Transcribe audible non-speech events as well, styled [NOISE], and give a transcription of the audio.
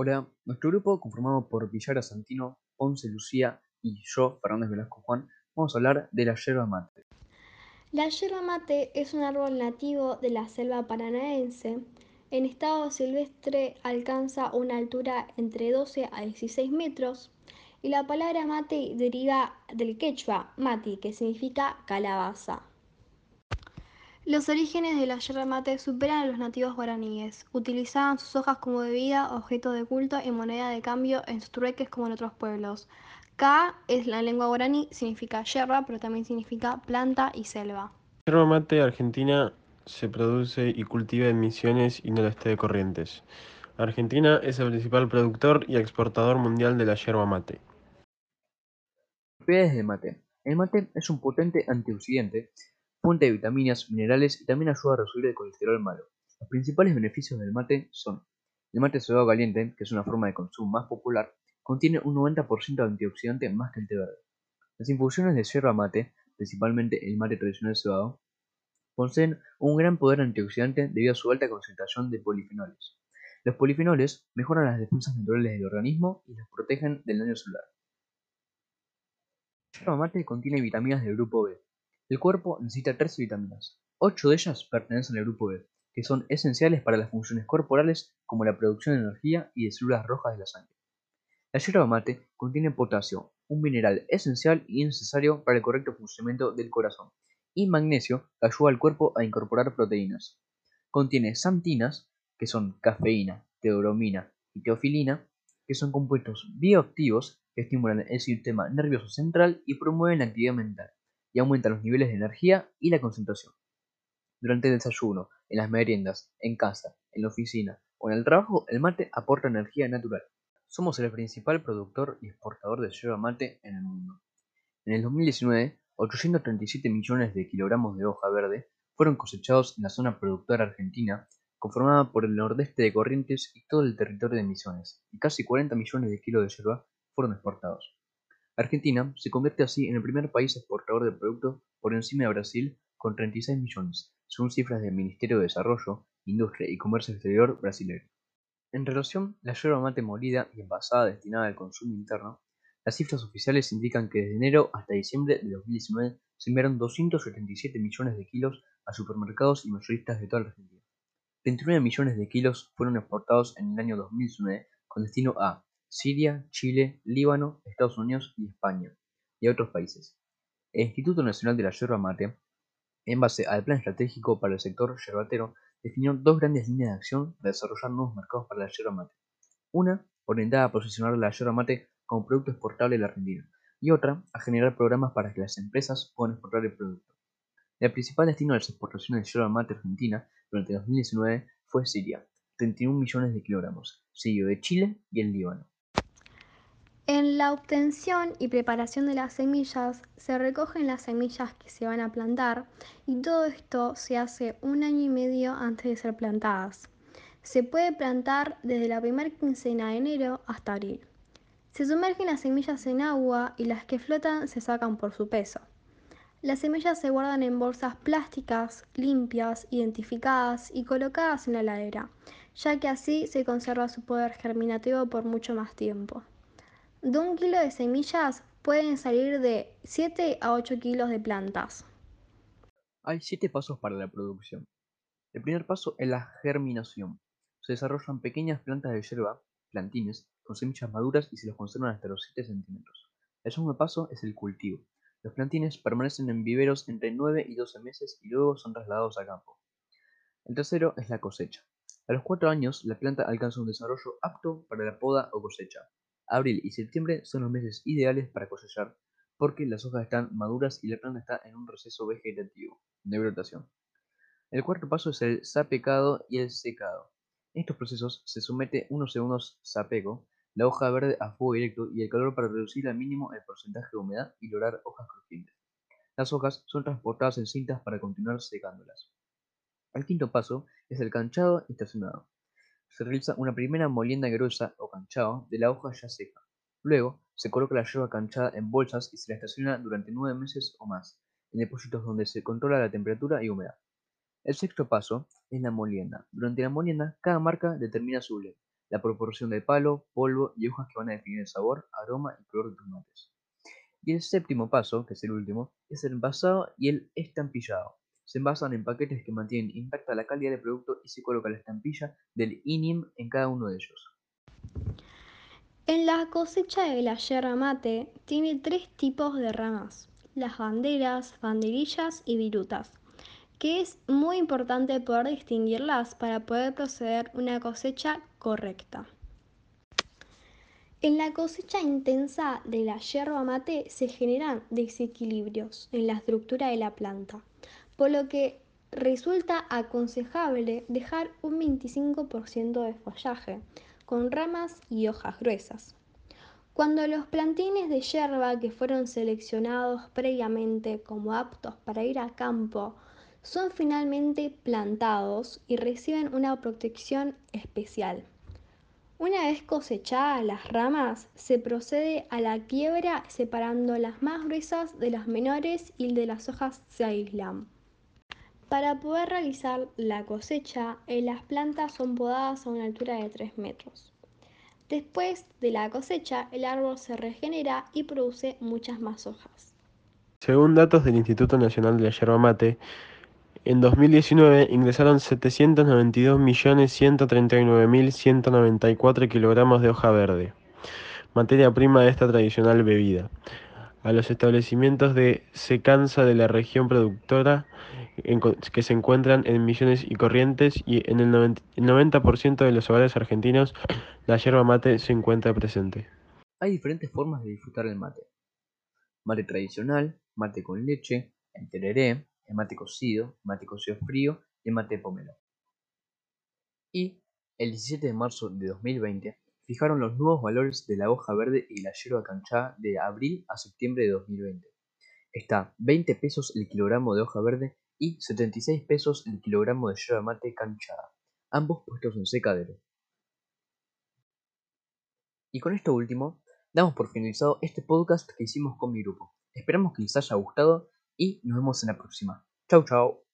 Hola, nuestro grupo, conformado por Villara Santino, Ponce Lucía y yo, Fernández Velasco Juan, vamos a hablar de la yerba mate. La yerba mate es un árbol nativo de la selva paranaense. En estado silvestre alcanza una altura entre 12 a 16 metros y la palabra mate deriva del quechua mati, que significa calabaza. Los orígenes de la yerba mate superan a los nativos guaraníes. Utilizaban sus hojas como bebida, objeto de culto y moneda de cambio en sus trueques como en otros pueblos. Ka es la lengua guaraní, significa yerba, pero también significa planta y selva. La yerba mate argentina se produce y cultiva en Misiones y Noroeste de Corrientes. Argentina es el principal productor y exportador mundial de la yerba mate. Propiedades del mate. El mate es un potente antioxidante fuente de vitaminas, minerales y también ayuda a reducir el colesterol malo. Los principales beneficios del mate son el mate cebado caliente, que es una forma de consumo más popular, contiene un 90% de antioxidante más que el té verde. Las infusiones de yerba mate, principalmente el mate tradicional cebado, poseen un gran poder antioxidante debido a su alta concentración de polifenoles. Los polifenoles mejoran las defensas naturales del organismo y los protegen del daño celular. El yerba mate contiene vitaminas del grupo B, el cuerpo necesita 13 vitaminas. Ocho de ellas pertenecen al grupo B, que son esenciales para las funciones corporales como la producción de energía y de células rojas de la sangre. La yerba mate contiene potasio, un mineral esencial y necesario para el correcto funcionamiento del corazón, y magnesio, que ayuda al cuerpo a incorporar proteínas. Contiene santinas, que son cafeína, teobromina y teofilina, que son compuestos bioactivos que estimulan el sistema nervioso central y promueven la actividad mental y aumenta los niveles de energía y la concentración. Durante el desayuno, en las meriendas, en casa, en la oficina o en el trabajo, el mate aporta energía natural. Somos el principal productor y exportador de yerba mate en el mundo. En el 2019, 837 millones de kilogramos de hoja verde fueron cosechados en la zona productora argentina, conformada por el nordeste de Corrientes y todo el territorio de Misiones, y casi 40 millones de kilos de yerba fueron exportados. Argentina se convierte así en el primer país exportador de productos por encima de Brasil con 36 millones, según cifras del Ministerio de Desarrollo, Industria y Comercio Exterior brasileño. En relación a la yerba mate molida y envasada destinada al consumo interno, las cifras oficiales indican que desde enero hasta diciembre de 2019 se enviaron 277 millones de kilos a supermercados y mayoristas de toda la Argentina. 29 millones de kilos fueron exportados en el año 2019 con destino a Siria, Chile, Líbano, Estados Unidos y España, y otros países. El Instituto Nacional de la Yerba Mate, en base al Plan Estratégico para el Sector Yerbatero, definió dos grandes líneas de acción para desarrollar nuevos mercados para la yerba mate. Una, orientada a posicionar la yerba mate como producto exportable de la Argentina, y otra, a generar programas para que las empresas puedan exportar el producto. El principal destino de las exportaciones de yerba mate argentina durante 2019 fue Siria, 31 millones de kilogramos, seguido de Chile y el Líbano. En la obtención y preparación de las semillas se recogen las semillas que se van a plantar y todo esto se hace un año y medio antes de ser plantadas. Se puede plantar desde la primera quincena de enero hasta abril. Se sumergen las semillas en agua y las que flotan se sacan por su peso. Las semillas se guardan en bolsas plásticas, limpias, identificadas y colocadas en la ladera, ya que así se conserva su poder germinativo por mucho más tiempo. De un kilo de semillas pueden salir de 7 a 8 kilos de plantas. Hay 7 pasos para la producción. El primer paso es la germinación. Se desarrollan pequeñas plantas de hierba, plantines, con semillas maduras y se los conservan hasta los 7 centímetros. El segundo paso es el cultivo. Los plantines permanecen en viveros entre 9 y 12 meses y luego son trasladados a campo. El tercero es la cosecha. A los 4 años, la planta alcanza un desarrollo apto para la poda o cosecha. Abril y septiembre son los meses ideales para cosechar porque las hojas están maduras y la planta está en un receso vegetativo de brotación. El cuarto paso es el sapecado y el secado. En estos procesos se somete unos segundos sapego, la hoja verde a fuego directo y el calor para reducir al mínimo el porcentaje de humedad y lograr hojas crujientes. Las hojas son transportadas en cintas para continuar secándolas. El quinto paso es el canchado estacionado se realiza una primera molienda gruesa o canchado de la hoja ya seca. Luego, se coloca la yerba canchada en bolsas y se la estaciona durante nueve meses o más, en depósitos donde se controla la temperatura y humedad. El sexto paso es la molienda. Durante la molienda, cada marca determina su blend. la proporción de palo, polvo y hojas que van a definir el sabor, aroma y color de tus mates. Y el séptimo paso, que es el último, es el envasado y el estampillado. Se envasan en paquetes que mantienen intacta la calidad del producto y se coloca la estampilla del INIM en cada uno de ellos. En la cosecha de la yerba mate tiene tres tipos de ramas, las banderas, banderillas y virutas, que es muy importante poder distinguirlas para poder proceder una cosecha correcta. En la cosecha intensa de la yerba mate se generan desequilibrios en la estructura de la planta, por lo que resulta aconsejable dejar un 25% de follaje con ramas y hojas gruesas. Cuando los plantines de yerba que fueron seleccionados previamente como aptos para ir a campo son finalmente plantados y reciben una protección especial. Una vez cosechadas las ramas, se procede a la quiebra separando las más gruesas de las menores y de las hojas se aíslan. Para poder realizar la cosecha, eh, las plantas son podadas a una altura de 3 metros. Después de la cosecha, el árbol se regenera y produce muchas más hojas. Según datos del Instituto Nacional de la Yerba Mate, en 2019 ingresaron 792.139.194 kilogramos de hoja verde, materia prima de esta tradicional bebida, a los establecimientos de secanza de la región productora que se encuentran en Misiones y Corrientes y en el 90% de los hogares argentinos [CLEARS THROAT] la yerba mate se encuentra presente. Hay diferentes formas de disfrutar el mate. Mate tradicional, mate con leche, el el mate cocido, mate cocido frío y mate pomelo. Y el 17 de marzo de 2020 fijaron los nuevos valores de la hoja verde y la yerba canchada de abril a septiembre de 2020. Está 20 pesos el kilogramo de hoja verde y 76 pesos el kilogramo de yerba mate canchada, ambos puestos en secadero. Y con esto último, damos por finalizado este podcast que hicimos con mi grupo. Esperamos que les haya gustado y nos vemos en la próxima. Chau chau.